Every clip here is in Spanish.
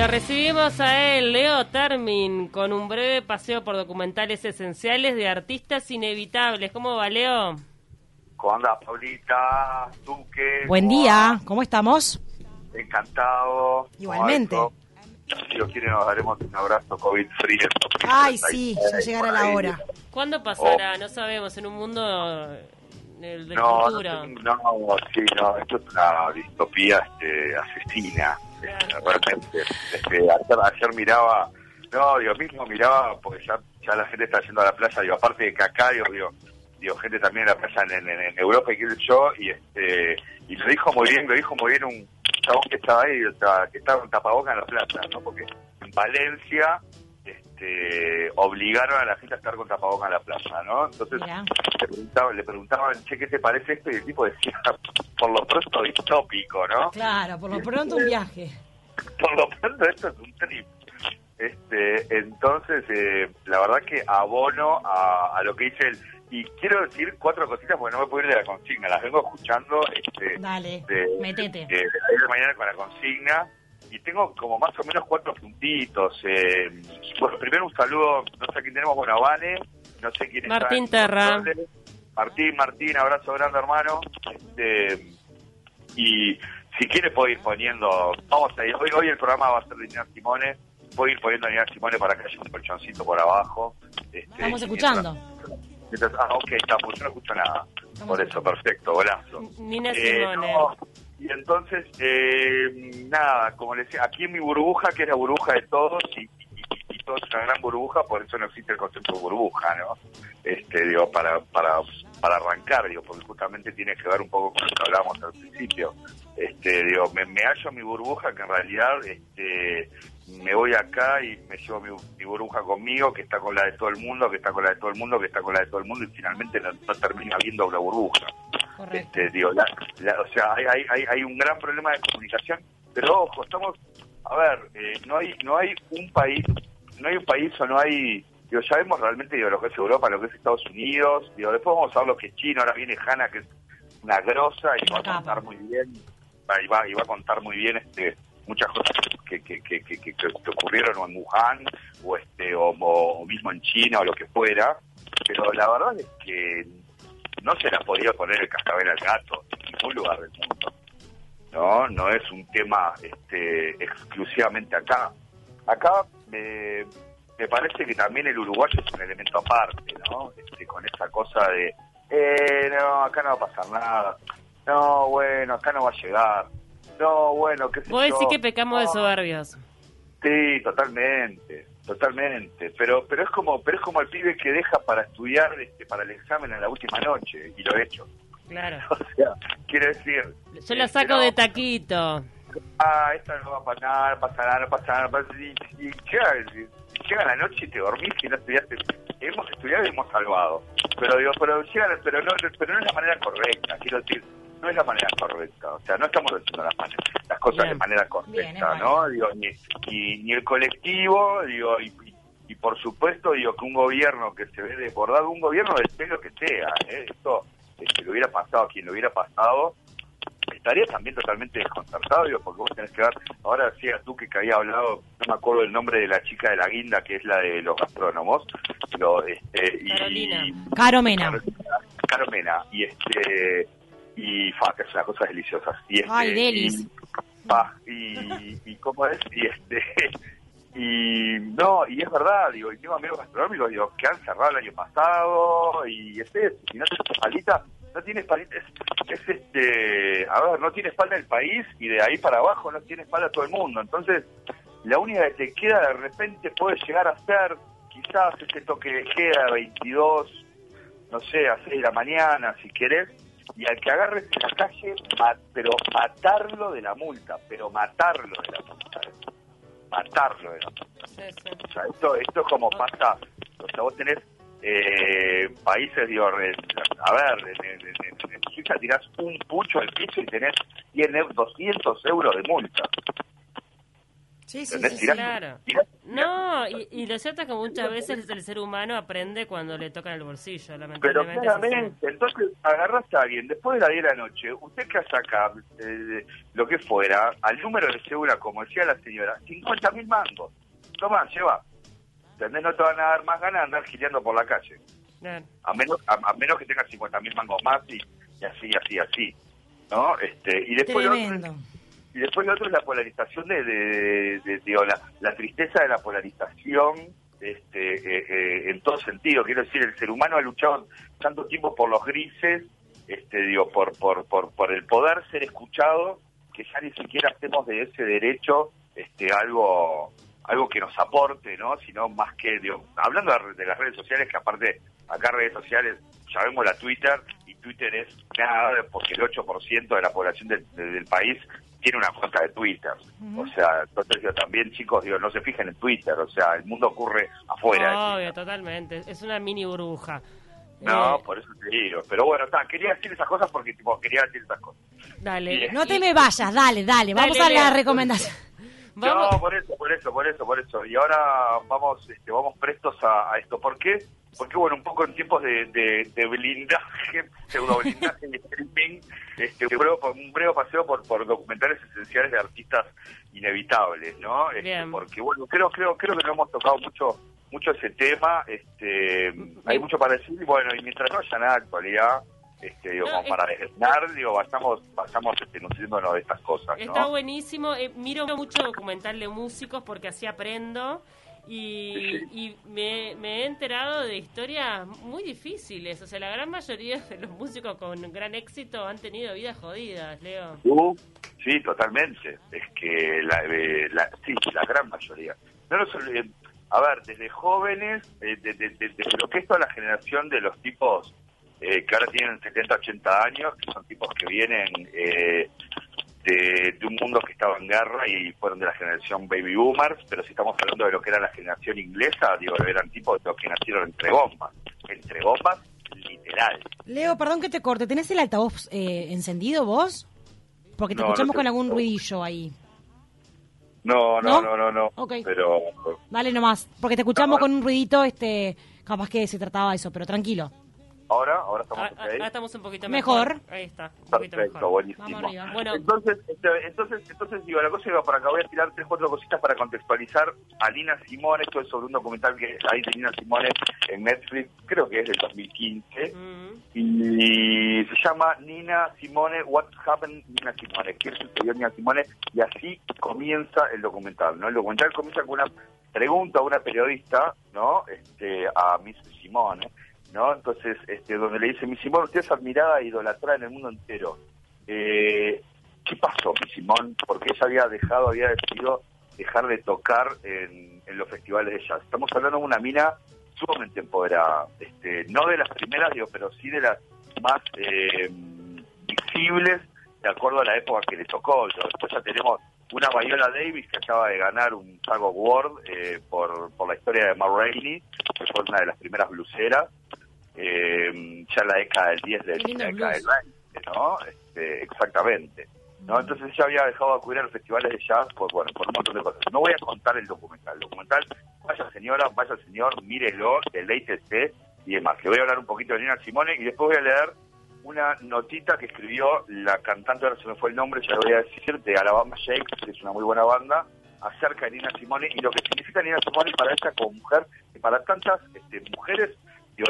lo recibimos a él, Leo Termin, con un breve paseo por documentales esenciales de artistas inevitables. ¿Cómo va, Leo? ¿Cómo andas, Paulita? Duque. Buen día, ¿cómo estamos? Encantado. Igualmente. Si lo quiere, nos daremos un abrazo COVID-free. Ay, sí, ya llegará la hora. ¿Cuándo pasará? No sabemos, en un mundo no. No, no, sí, no, esto es una distopía este, asesina. Realmente. Este, ayer, ayer miraba, no, digo, mismo miraba, porque ya, ya la gente está yendo a la playa, digo, aparte de que acá, digo, gente también en la playa en, Europa y que yo, y este, y lo dijo muy bien, lo dijo muy bien un chabón que estaba ahí, que estaba con tapabocas en la playa, ¿no? Porque en Valencia, este, obligaron a la gente a estar con tapabocas en la playa, ¿no? Entonces le preguntaban, le preguntaban, che, ¿qué te parece esto? Y el tipo decía, por lo pronto distópico, ¿no? Claro, por lo pronto un viaje. Por lo pronto esto es un trip. Este, entonces, eh, la verdad que abono a, a lo que dice él. Y quiero decir cuatro cositas porque no me puedo ir de la consigna. Las vengo escuchando este, Dale, de, metete. de, de de mañana con la consigna. Y tengo como más o menos cuatro puntitos. Eh, bueno, primero un saludo, no sé quién tenemos, bueno, a Vane, no sé quién está Martín en Terra. Martín, Martín, abrazo grande, hermano. Este, y si quiere puedo ir poniendo, vamos a ir, hoy, hoy el programa va a ser de Nina Simone, puedo ir poniendo a Nina Simone para que haya un colchoncito por abajo. Este, Estamos escuchando. mientras- ah, ok, está, pues yo no escucho nada. por eso, perfecto, golazo. Nina Eh, Simone. no, y entonces, eh, nada, como les decía, aquí en mi burbuja, que es la burbuja de todos, y, y, y- y todo es una gran burbuja, por eso no existe el concepto de burbuja, ¿no? Este, digo, para, para, para arrancar, digo, porque justamente tiene que ver un poco con lo que hablábamos al principio. Este, digo, me, me hallo mi burbuja, que en realidad, este, me voy acá y me llevo mi, mi burbuja conmigo, que está con la de todo el mundo, que está con la de todo el mundo, que está con la de todo el mundo, y finalmente no, no termina viendo una burbuja. Correcto. Este, digo, la- la- o sea, hay, hay, hay, hay un gran problema de comunicación, pero ojo, estamos, a ver, eh, no hay no hay un país, no hay un país o no hay, digo, ya vemos realmente digo, lo que es Europa, lo que es Estados Unidos, digo, después vamos a ver lo que es China, ahora viene Hanna, que es una grosa y va a contar muy bien, y va a contar muy bien este muchas cosas que, que, que, ocurrieron o en Wuhan o este o, mismo en China o lo que fuera, pero la verdad es que no se le ha podido poner el cascabel al gato en ningún lugar del mundo. No, no es un tema este, exclusivamente acá. Acá me, me parece que también el uruguayo es un elemento aparte, ¿no? Este, con esa cosa de, eh, no, acá no va a pasar nada. No, bueno, acá no va a llegar. No, bueno, qué sé Vos decís yo. que pecamos de soberbios. Sí, totalmente, totalmente. Pero pero es como pero es como el pibe que deja para estudiar este, para el examen en la última noche y lo he hecho. Claro. O sea, quiere decir, Yo lo este, saco no, de taquito. ah, esta no va a pasar, no pasa nada, no pasa nada, no pasa nada. Y, y llega, y llega la noche y te dormís y no estudiaste. Hemos estudiado y hemos salvado. Pero digo, pero llega, pero no, pero no es la manera correcta, quiero decir, no es la manera correcta. O sea, no estamos haciendo las, maneras- las cosas Bien. de manera correcta, ¿no? Digo, ni, ni, ni el colectivo, digo, y, y- y por supuesto, digo, que un gobierno que se ve desbordado, un gobierno del pelo que sea, ¿eh? Esto, este, lo hubiera pasado a quien lo hubiera pasado, estaría también totalmente desconcertado, digo, porque vos tenés que ver, ahora decías tú que, que había hablado, no me acuerdo el nombre de la chica de la guinda, que es la de los gastrónomos, pero, este, y, Carolina. Caro Mena. Carmena, y este, y fa, que es una cosa deliciosa. Y este, Ay, delis. Y, fa, y, y cómo es, y este, y no, y es verdad, digo, y tengo amigos gastronómicos, digo, que han cerrado el año pasado, y este, si no tienes palita, no tiene palita, es, es este, a ver, no tiene espalda el país, y de ahí para abajo no tiene espalda todo el mundo, entonces, la única que te queda de repente puede llegar a ser, quizás ese toque de queda de 22, no sé, a 6 de la mañana, si querés, y al que agarres en la calle, ma- pero matarlo de la multa, pero matarlo de la multa, ¿eh? matarlo de la multa. O sea, esto, esto es como pasa, o sea, vos tenés eh, países, digo, a ver, en, en, en- en Suiza tirás un pucho al piso y tenés 100, eu- 200 euros de multa. Sí, sí, Claro. tirás- No, y, lo cierto es que muchas veces el ser humano aprende cuando le tocan el bolsillo, Pero lamentablemente. claramente, entonces agarras a alguien, después de las 10 de la noche, usted que saca eh, lo que fuera, al número de segura, como decía la señora, 50 mil mangos. Toma, lleva. ¿Entendés? No te van a dar más ganas de andar gileando por la calle. Claro. A menos, a, menos que tengas 50 mil mangos más y, y así, así, así. ¿No? Este, y después lo otro, Tremendo. Y después lo otro es la polarización de, de, de- la, la tristeza de la polarización este, eh, eh, en todo sentido. Quiero decir, el ser humano ha luchado tanto tiempo por los grises, este, digo, por, por, por, por el poder ser escuchado, que ya ni siquiera hacemos de ese derecho este, algo algo que nos aporte, ¿no? Sino más que, digo, hablando de, las redes sociales, que aparte acá redes sociales, ya la Twitter, Twitter es nada, porque el 8% de la población del, país tiene una cuenta de Twitter. O sea, entonces digo, también chicos, digo, no se fijen en Twitter, o sea, el mundo ocurre afuera. Obvio, totalmente. Es una mini burbuja. No, Eh, por eso te digo. Pero bueno, ta, quería decir esas cosas porque tipo, quería decir esas cosas. dale. Bien. No te me vayas, dale, dale. Vamos Dale, a la recomendación. Vamos. No, por eso, por eso, por eso, por eso. Y ahora vamos, este, vamos prestos a, a esto. ¿Por qué? Porque bueno, un poco en tiempos de, de, de blindaje, pseudo blindaje y streaming, este, un, breve, un breve paseo por, por documentales esenciales de artistas inevitables, ¿no? Este, porque bueno, creo, creo, creo que no hemos tocado mucho, mucho ese tema. Este, hay mucho para decir y bueno, y mientras no haya nada de actualidad. Este, digo, No, como es- para desesnar, digo, vayamos, vayamos este, nutriéndonos de estas cosas, ¿no? Está buenísimo. eh, miro mucho documental de músicos porque así aprendo. Y, y me, me he enterado de historias muy difíciles. O sea, la gran mayoría de los músicos con gran éxito han tenido vidas jodidas, Leo. Uh, sí, totalmente. Es que la, eh, la- sí, la gran mayoría. No nos olviden- a ver, desde jóvenes, eh, de, de- de- de lo que es toda la generación de los tipos eh, que ahora tienen 70, 80 años, que son tipos que vienen eh, de, de un mundo que estaba en guerra y fueron de la generación baby boomers, pero si estamos hablando de lo que era la generación inglesa, digo, eran tipos de los que nacieron entre bombas, entre bombas, literal. Leo, perdón que te corte. ¿Tenés el altavoz eh, encendido vos? Porque te No, escuchamos no con algún ruidillo ahí. No, no, ¿No? no, no, no, Ok. pero Dale nomás. Porque te escuchamos No. con un ruidito, este, capaz que se trataba de eso, pero tranquilo. Ahora, ahora estamos Ah, ok. ah, Ahora estamos un poquito Mejor. mejor. Ahí está. Un poquito Perfecto, mejor. buenísimo. Vamos. Bueno, Entonces, este, entonces, entonces digo, la cosa iba por acá. Voy a tirar tres, cuatro cositas para contextualizar a Nina Simone. Esto es sobre un documental que hay de Nina Simone en Netflix, creo que es del 2015. mm, Y se llama Nina Simone, What Happened Nina Simone, ¿qué sucedió Nina Simone? Y así comienza el documental, ¿no? El documental comienza con una pregunta a una periodista, ¿no? Este, a Miss Simone, ¿no? Entonces, este, donde le dice, Miss Simone, usted es admirada e idolatrada en el mundo entero. Eh, ¿Qué pasó, Miss Simone? Porque ella había dejado, había decidido dejar de tocar en, los festivales de jazz. Estamos hablando de una mina sumamente empoderada, este, no de las primeras, digo, pero sí de las más eh, visibles de acuerdo a la época que le tocó. Después ya tenemos una Viola Davis que acaba de ganar un SAG Award eh, por, por la historia de Ma que fue una de las primeras bluseras, eh, ya la década del 10 del, la década del blues. 20, ¿no? Este, exactamente. ¿no? Entonces ella había dejado de acudir a los festivales de jazz por, bueno, por un montón de cosas. No voy a contar el documental. El documental, vaya señora, vaya señor, mírelo, deleítese y demás. Le voy a hablar un poquito de Nina Simone y después voy a leer una notita que escribió la cantante, ahora se me fue el nombre, ya lo voy a decir, de Alabama Shakes, que es una muy buena banda, acerca de Nina Simone y lo que significa Nina Simone para ella como mujer y para tantas este, mujeres,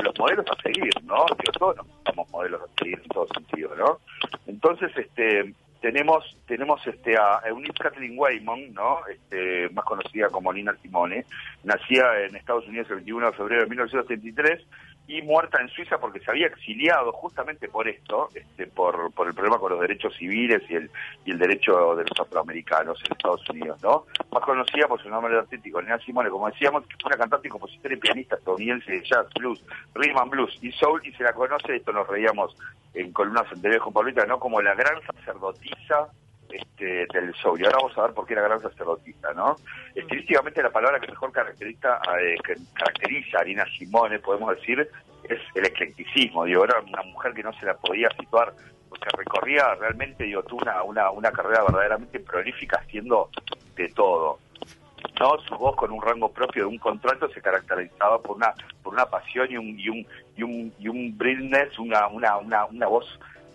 los modelos a seguir, ¿no? Digo, todos somos modelos a seguir en todo sentido, ¿no? Entonces, este tenemos tenemos este a Eunice Kathleen Waymon, ¿no? Este, más conocida como Nina Simone, nacida en Estados Unidos el 21 de febrero de 1973 y muerta en Suiza porque se había exiliado justamente por esto, este, por, por el problema con los derechos civiles y el, y el derecho de los afroamericanos en Estados Unidos, ¿no? Más conocida por su nombre artístico, Nina Simone, como decíamos, que fue una cantante y compositora y pianista estadounidense de jazz, blues, rhythm and blues y soul, y se la conoce, esto nos reíamos en columnas anteriores con Paulita, ¿no? Como la gran sacerdotisa este, del soul. Y ahora vamos a ver por qué la gran sacerdotisa, ¿no? Estilísticamente la palabra que mejor caracteriza, eh, que caracteriza a Nina Simone, podemos decir, es el eclecticismo. Digo, era una mujer que no se la podía situar, porque recorría realmente, digo, tuvo una, una, una carrera verdaderamente prolífica haciendo de todo. no su voz con un rango propio de un contrato se caracterizaba por una por una pasión y un y un y un, y un brilness una una una, una voz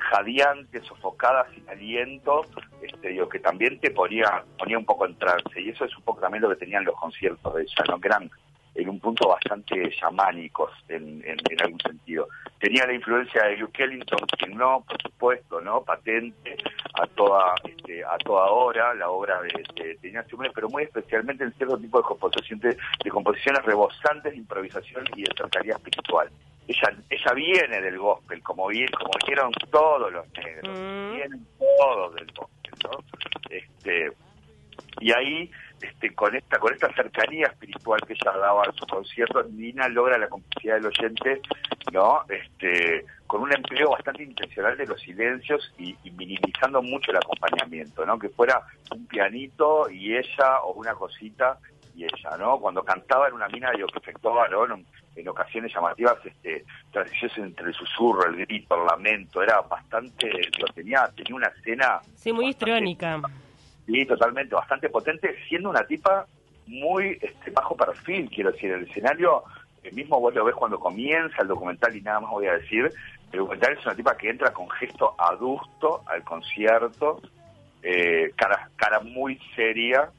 jadeante sofocada sin aliento este digo que también te ponía ponía un poco en trance. Y eso es un poco también lo que tenían los conciertos de ella no que eran en un punto bastante chamánicos en, en, en, algún sentido. Tenía la influencia de Duke Ellington, que no, por supuesto, no patente a toda este, a toda hora la obra de, de, de Ignacio pero muy especialmente en cierto tipo de composiciones, de composiciones rebosantes de improvisación y de cercanía espiritual. Ella, ella viene del gospel, como bien, como vieron todos los negros, mm. vienen todos del gospel, ¿no? Este, y ahí este, con esta con esta cercanía espiritual que ella daba a sus conciertos, Nina logra la complicidad del oyente, ¿no? Este, con un empleo bastante intencional de los silencios y, y, minimizando mucho el acompañamiento, ¿no? Que fuera un pianito y ella o una cosita y ella, ¿no? Cuando cantaba en una mina, digo, que efectuaba, ¿no? En, en ocasiones llamativas, este, transiciones entre el susurro, el grito, el lamento, era bastante, digo, tenía, tenía una escena... Sí, muy histriónica. Sí, totalmente, bastante potente, siendo una tipa muy este, bajo perfil, quiero decir, el escenario, el mismo vos lo ves cuando comienza el documental y nada más voy a decir, el documental es una tipa que entra con gesto adusto al concierto, eh, cara, cara muy seria,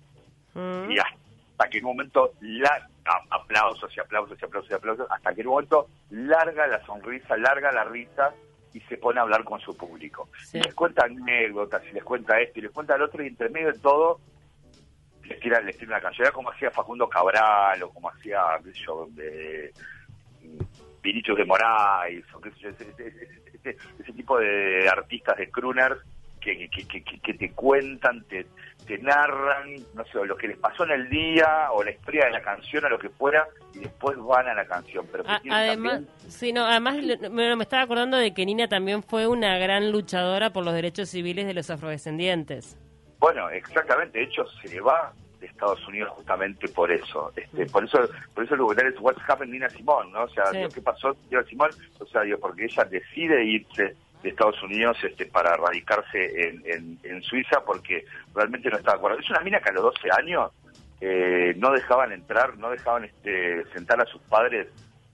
mm. y hasta que en un momento, la, aplausos y aplausos y aplausos y aplausos, hasta que en un momento larga la sonrisa, larga la risa, y se pone a hablar con su público. Sí. Y les cuenta anécdotas, y les cuenta esto, y les cuenta el otro, y entre medio de todo, les tira, les tira una canción, como hacía Facundo Cabral, o como hacía, yo, de, Vinichos de Moraes, o qué sé yo, ese, ese, ese, ese, tipo de artistas, de crooners, que, que, que, que te cuentan, te, te narran, no sé, lo que les pasó en el día, o la historia de la canción, o lo que fuera, y después van a la canción. Pero a, además, también... sí, no, además me, me, estaba acordando de que Nina también fue una gran luchadora por los derechos civiles de los afrodescendientes. Bueno, exactamente, de hecho se va de Estados Unidos justamente por eso. Este, por eso, por eso el documental es What's Happened Nina Simón, ¿no? O sea, sí. ¿qué pasó Nina Simón? O sea, digo, porque ella decide irse de Estados Unidos este, para radicarse en, en, en, Suiza porque realmente no estaba de acuerdo. Es una mina que a los 12 años eh, no dejaban entrar, no dejaban este, sentar a sus padres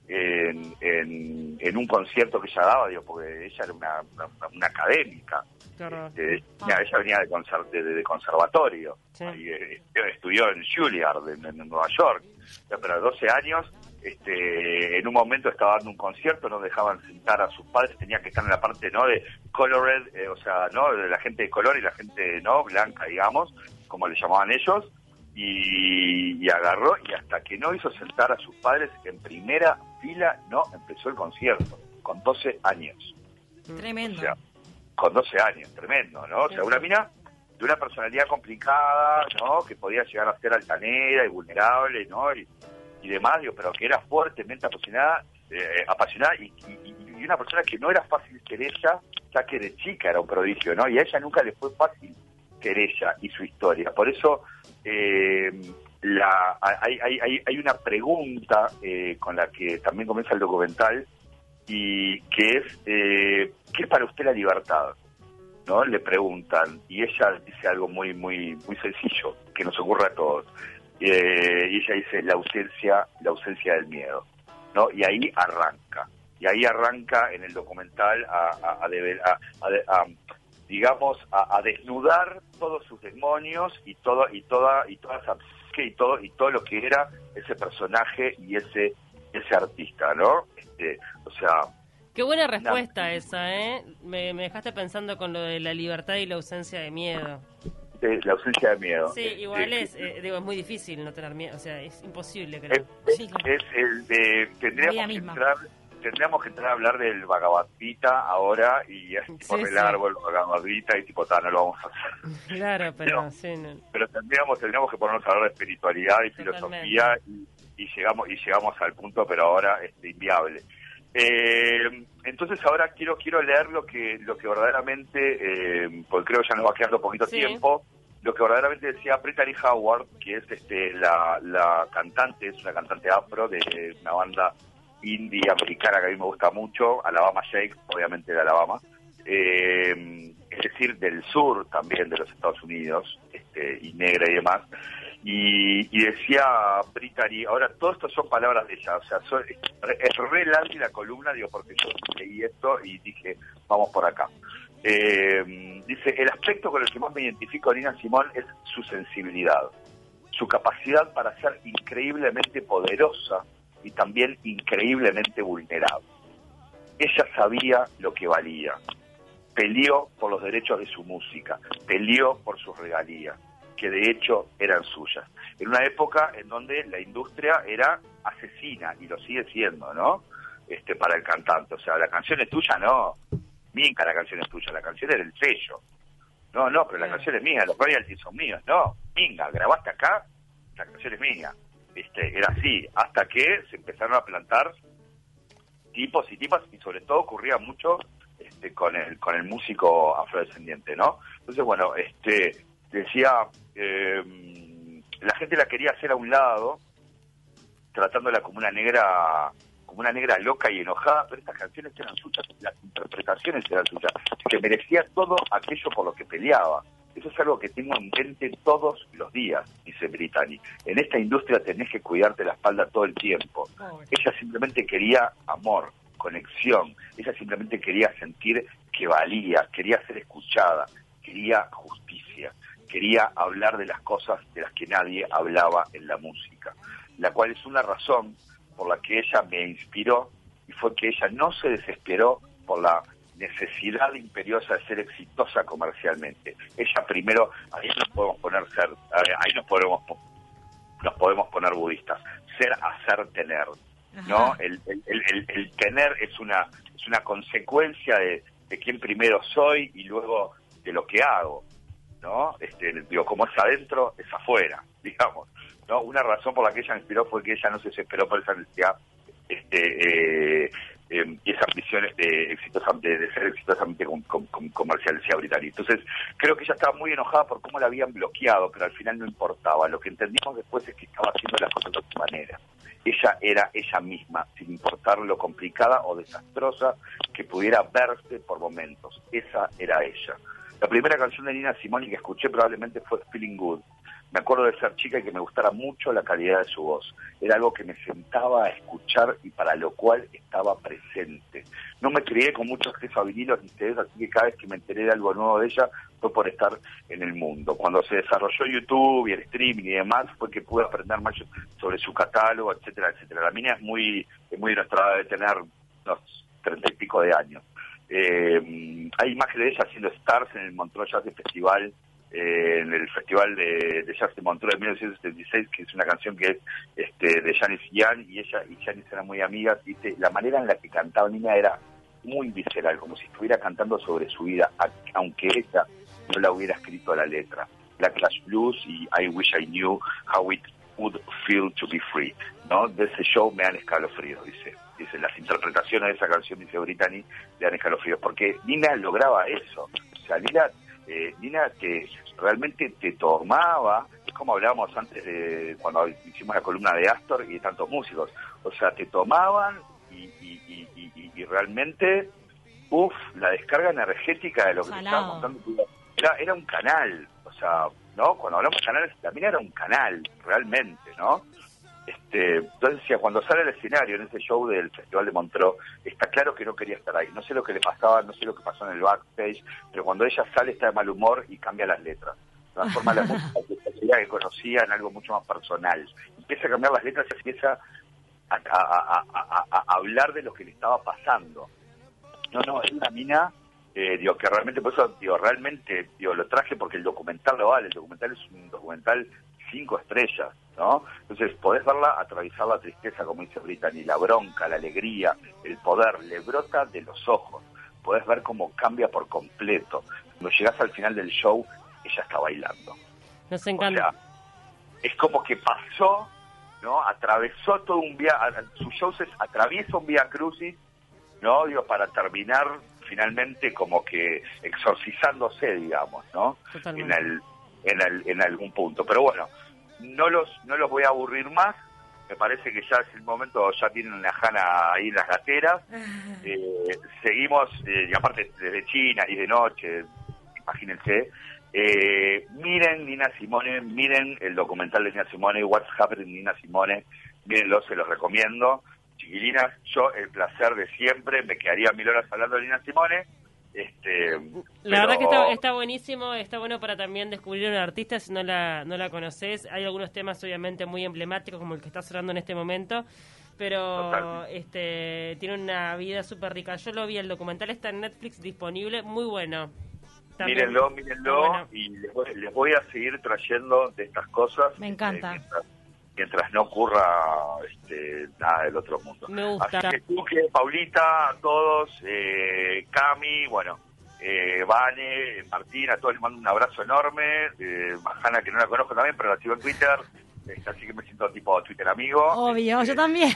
en, en, en, un concierto que ella daba, digo, porque ella era una, una, una académica. Claro. Este, ah. Ella venía de, conser, de, de, conservatorio, sí. y, eh, estudió en Juilliard, en, en Nueva York, pero a 12 años este, en un momento estaba dando un concierto, no dejaban sentar a sus padres, tenía que estar en la parte no de colored, eh, o sea, no de la gente de color y la gente no blanca, digamos, como le llamaban ellos, y, y, agarró y hasta que no hizo sentar a sus padres en primera fila, no empezó el concierto, con 12 años. Tremendo. O sea, con 12 años, tremendo, ¿no? O sea, una mina de una personalidad complicada, ¿no? Que podía llegar a ser altanera y vulnerable, ¿no? Y, y demás, digo, pero que era fuertemente apasionada, eh, apasionada y, y, una persona que no era fácil ser ella, ya que de chica era un prodigio, ¿no? Y a ella nunca le fue fácil ser ella y su historia. Por eso eh, la, hay, hay, hay una pregunta eh, con la que también comienza el documental y que es, eh, ¿qué es para usted la libertad? ¿no? Le preguntan y ella dice algo muy muy muy sencillo que nos ocurre a todos eh, y ella dice la ausencia, la ausencia del miedo, ¿no? Y ahí arranca, y ahí arranca en el documental a, a, a, a digamos, a, desnudar todos sus demonios y todo y toda y toda esa y todo y todo lo que era ese personaje y ese ese artista, ¿no? Este, o sea, Qué buena respuesta esa, ¿eh? Me, me dejaste pensando con lo de la libertad y la ausencia de miedo la ausencia de miedo. Sí, igual es, eh, digo, es muy difícil no tener miedo, o sea, es imposible creo. Es, sí, claro. es el de, tendríamos que entrar, tendríamos que entrar a hablar del Bhagavad ahora y es tipo sí, del sí. árbol, Bhagavad y tipo, tal, no lo vamos a hacer. Claro, pero no, sí, no. Pero tendríamos, tendríamos que ponernos a hablar de espiritualidad y filosofía y, y, llegamos y llegamos al punto, pero ahora este, inviable. Eh, entonces ahora quiero quiero leer lo que lo que verdaderamente, eh, porque creo que ya nos va quedando poquito sí. tiempo, lo que verdaderamente decía Brittany Howard, que es este la, la cantante, es una cantante afro de una banda indie americana que a mí me gusta mucho, Alabama Shake, obviamente de Alabama, eh, es decir, del sur también de los Estados Unidos, este, y negra y demás. Y, y decía Brittany, ahora todo esto son palabras de ella, o sea, soy, es re larga la columna, digo, porque yo leí esto y dije, vamos por acá. Eh, dice, el aspecto con el que más me identifico Nina Simón es su sensibilidad, su capacidad para ser increíblemente poderosa y también increíblemente vulnerable. Ella sabía lo que valía, peleó por los derechos de su música, peleó por sus regalías, que de hecho eran suyas. En una época en donde la industria era asesina y lo sigue siendo, ¿no? Este, para el cantante. O sea, la canción es tuya, no. Minca, la canción es tuya, la canción era el sello. No, no, pero la canción es mía, los royalties son míos. No, Minga, grabaste acá, la canción es mía. Este, era así, hasta que se empezaron a plantar tipos y tipas, y sobre todo ocurría mucho este, con el con el músico afrodescendiente, ¿no? Entonces, bueno, este decía, eh, la gente la quería hacer a un lado, tratándola como una negra como una negra loca y enojada, pero estas canciones eran suyas, las interpretaciones eran suyas, que merecía todo aquello por lo que peleaba. Eso es algo que tengo en mente todos los días, dice Brittany. En esta industria tenés que cuidarte la espalda todo el tiempo. Ella simplemente quería amor, conexión. Ella simplemente quería sentir que valía, quería ser escuchada, quería justicia, quería hablar de las cosas de las que nadie hablaba en la música. La cual es una razón por la que ella me inspiró y fue que ella no se desesperó por la necesidad imperiosa de ser exitosa comercialmente. Ella primero, ahí nos podemos poner ser, ahí nos podemos nos podemos poner budistas, ser, hacer, tener, ¿no? El, el, el, el, tener es una es una consecuencia de, de quién primero soy y luego de lo que hago, ¿no? Este, digo, como es adentro, es afuera, digamos. ¿no? Una razón por la que ella inspiró fue que ella no se desesperó por esa necesidad este, eh, eh, y esas ambiciones de, exitosamente, de ser exitosamente com, com, com, comercial, decía Brittany. Entonces, creo que ella estaba muy enojada por cómo la habían bloqueado, pero al final no importaba. Lo que entendimos después es que estaba haciendo las cosas de otra manera. Ella era ella misma, sin importar lo complicada o desastrosa que pudiera verse por momentos. Esa era ella. La primera canción de Nina Simone que escuché probablemente fue Feeling Good. Me acuerdo de ser chica y que me gustara mucho la calidad de su voz. Era algo que me sentaba a escuchar y para lo cual estaba presente. No me crié con mucho acceso a vinilos ni ustedes, así que cada vez que me enteré de algo nuevo de ella fue por estar en el mundo. Cuando se desarrolló YouTube y el streaming y demás, fue que pude aprender más sobre su catálogo, etcétera, etcétera. La mina es muy, es muy ilustrada, de tener unos treinta y pico de años. Eh, hay imágenes de ella haciendo stars en el Montreux Jazz Festival eh, en el Festival de, de Jazz de Montreux de 1976, que es una canción que es este, de Janis Ian, y ella y Janis eran muy amigas, y la manera en la que cantaba Nina era muy visceral, como si estuviera cantando sobre su vida, aunque ella no la hubiera escrito a la letra. Black Clash Blues y I Wish I Knew How It Would Feel to Be Free, ¿no? De ese show me dan escalofríos, dice. Dice, las interpretaciones de esa canción, dice Brittany, le dan escalofríos, porque Nina lograba eso. O sea, Nina eh, Nina que realmente te tomaba, es como hablábamos antes de cuando hicimos la columna de Astor y de tantos músicos, o sea, te tomaban y, y, y, y realmente, uff, la descarga energética de lo que te estaba contando, era, era un canal, o sea, ¿no? Cuando hablamos de canales, también era un canal, realmente, ¿no? Este, entonces decía, cuando sale al escenario en ese show del Festival de Montreux, está claro que no quería estar ahí. No sé lo que le pasaba, no sé lo que pasó en el backstage, pero cuando ella sale está de mal humor y cambia las letras. Transforma la música que conocía en algo mucho más personal. Empieza a cambiar las letras y empieza a, a, a, a hablar de lo que le estaba pasando. No, no, es una mina eh, digo, que realmente, por eso, digo, realmente, digo, lo traje porque el documental lo vale, el documental es un documental cinco estrellas, ¿no? Entonces podés verla atravesar la tristeza, como dice Brittany, la bronca, la alegría, el poder, le brota de los ojos. Podés ver cómo cambia por completo. Cuando llegás al final del show, ella está bailando. Nos encanta. O sea, es como que pasó, ¿no? Atravesó todo un viaje, su show se atraviesa un vía crucis, ¿no? Digo, para terminar finalmente como que exorcizándose, digamos, ¿no? En el, en, el, en algún punto. Pero bueno, no los, no los voy a aburrir más. Me parece que ya es el momento, ya tienen una jana ahí en las gateras. Eh, seguimos, eh, y aparte desde China y de noche, imagínense. Eh, miren Nina Simone, miren el documental de Nina Simone, What's Happening Nina Simone, mírenlo, se los recomiendo. Chiquilinas, yo el placer de siempre, me quedaría mil horas hablando de Nina Simone. Este, la verdad que está, está, buenísimo, está bueno para también descubrir a una artista si no la, no la conoces. Hay algunos temas obviamente muy emblemáticos como el que está sonando en este momento, pero este tiene una vida súper rica. Yo lo vi, el documental está en Netflix disponible, muy bueno. Mírenlo, mírenlo y les voy, a seguir trayendo de estas cosas. Me encanta. Este, mientras, no ocurra este, nada del otro mundo. Me gusta. Así que tú, que Paulita, a todos, eh, Cami, bueno, eh, Vane, Martín, a todos les mando un abrazo enorme. Eh, Majana, que no la conozco también, pero la sigo en Twitter. Este, así que me siento tipo Twitter amigo. Obvio, yo este, también.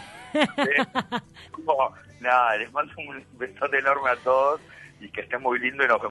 nada, les mando un besote enorme a todos y que estén muy lindo y nos